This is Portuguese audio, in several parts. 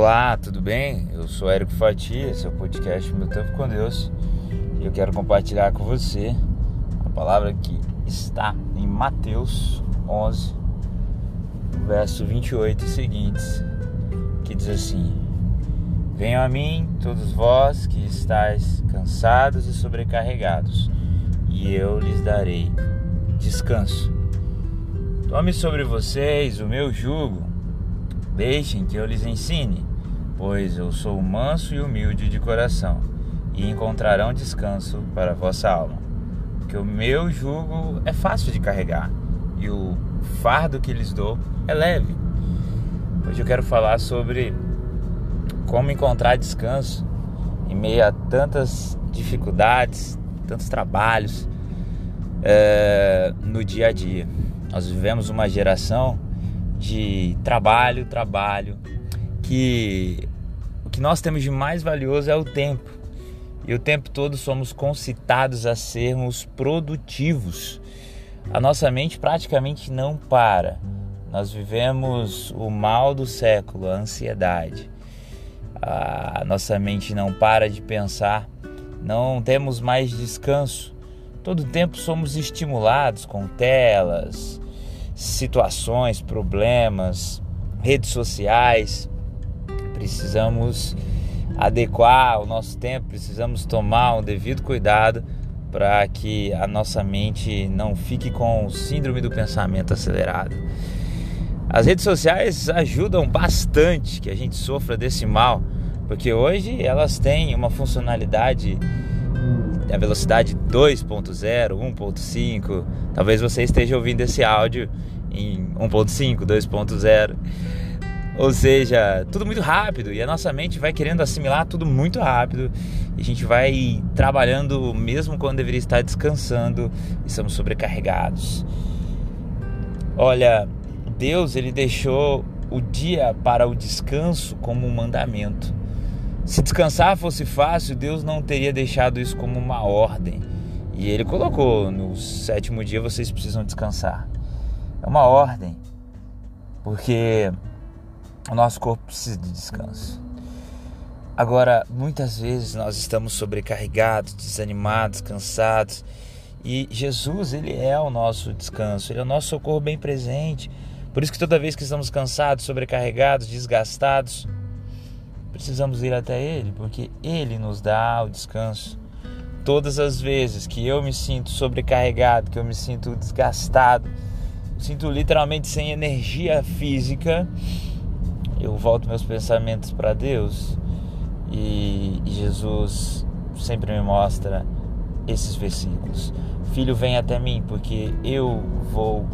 Olá, tudo bem? Eu sou Érico Fatia, esse é o podcast Meu Tempo com Deus e eu quero compartilhar com você a palavra que está em Mateus 11, verso 28 e seguintes, que diz assim: Venham a mim, todos vós que estáis cansados e sobrecarregados, e eu lhes darei descanso. Tome sobre vocês o meu jugo Deixem que eu lhes ensine, pois eu sou manso e humilde de coração, e encontrarão descanso para a vossa alma. Porque o meu jugo é fácil de carregar e o fardo que lhes dou é leve. Hoje eu quero falar sobre como encontrar descanso em meio a tantas dificuldades, tantos trabalhos é, no dia a dia. Nós vivemos uma geração de trabalho, trabalho, que o que nós temos de mais valioso é o tempo. E o tempo todo somos concitados a sermos produtivos. A nossa mente praticamente não para. Nós vivemos o mal do século, a ansiedade. A nossa mente não para de pensar, não temos mais descanso. Todo tempo somos estimulados com telas, situações, problemas, redes sociais. Precisamos adequar o nosso tempo, precisamos tomar um devido cuidado para que a nossa mente não fique com o síndrome do pensamento acelerado. As redes sociais ajudam bastante que a gente sofra desse mal, porque hoje elas têm uma funcionalidade a velocidade 2.0, 1.5. Talvez você esteja ouvindo esse áudio em 1.5, 2.0. Ou seja, tudo muito rápido e a nossa mente vai querendo assimilar tudo muito rápido. E a gente vai trabalhando mesmo quando deveria estar descansando e estamos sobrecarregados. Olha, Deus ele deixou o dia para o descanso como um mandamento. Se descansar fosse fácil, Deus não teria deixado isso como uma ordem. E ele colocou: no sétimo dia vocês precisam descansar. É uma ordem, porque o nosso corpo precisa de descanso. Agora, muitas vezes nós estamos sobrecarregados, desanimados, cansados, e Jesus, ele é o nosso descanso, ele é o nosso socorro bem presente. Por isso que toda vez que estamos cansados, sobrecarregados, desgastados, precisamos ir até Ele, porque Ele nos dá o descanso. Todas as vezes que eu me sinto sobrecarregado, que eu me sinto desgastado, sinto literalmente sem energia física, eu volto meus pensamentos para Deus e Jesus sempre me mostra esses versículos. Filho, vem até mim, porque eu vou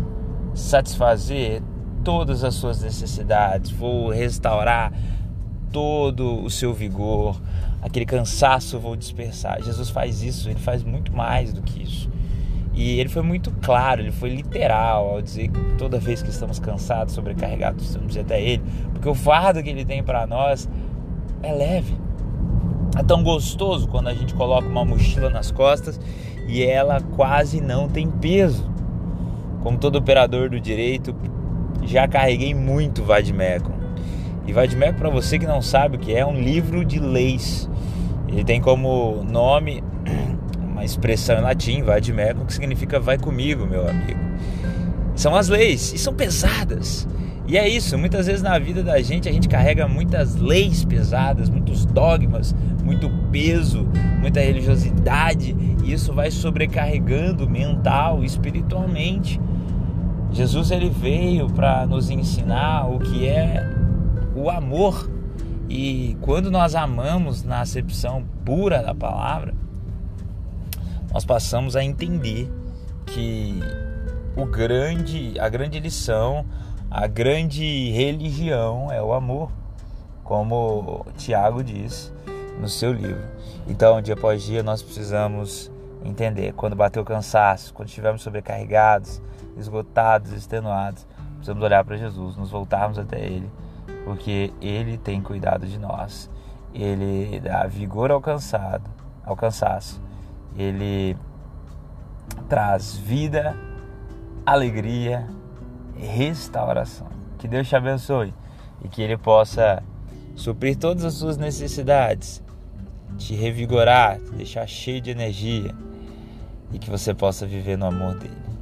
satisfazer todas as suas necessidades, vou restaurar todo o seu vigor, aquele cansaço eu vou dispersar. Jesus faz isso, ele faz muito mais do que isso. E ele foi muito claro, ele foi literal ao dizer que toda vez que estamos cansados, sobrecarregados, ir até ele, porque o fardo que ele tem para nós é leve. É tão gostoso quando a gente coloca uma mochila nas costas e ela quase não tem peso. Como todo operador do direito, já carreguei muito vademecum. E Vadimecum, para você que não sabe o que é, é um livro de leis. Ele tem como nome uma expressão em latim, Vadimecum, que significa vai comigo, meu amigo. São as leis e são pesadas. E é isso, muitas vezes na vida da gente a gente carrega muitas leis pesadas, muitos dogmas, muito peso, muita religiosidade, e isso vai sobrecarregando mental, espiritualmente. Jesus ele veio para nos ensinar o que é o amor. E quando nós amamos na acepção pura da palavra, nós passamos a entender que o grande, a grande lição, a grande religião é o amor, como Tiago diz no seu livro. Então, dia após dia, nós precisamos entender quando bater o cansaço, quando estivermos sobrecarregados, esgotados, extenuados, precisamos olhar para Jesus, nos voltarmos até Ele porque Ele tem cuidado de nós. Ele dá vigor ao cansado, ao cansaço. Ele traz vida, alegria e restauração. Que Deus te abençoe e que Ele possa suprir todas as suas necessidades, te revigorar, te deixar cheio de energia e que você possa viver no amor dele.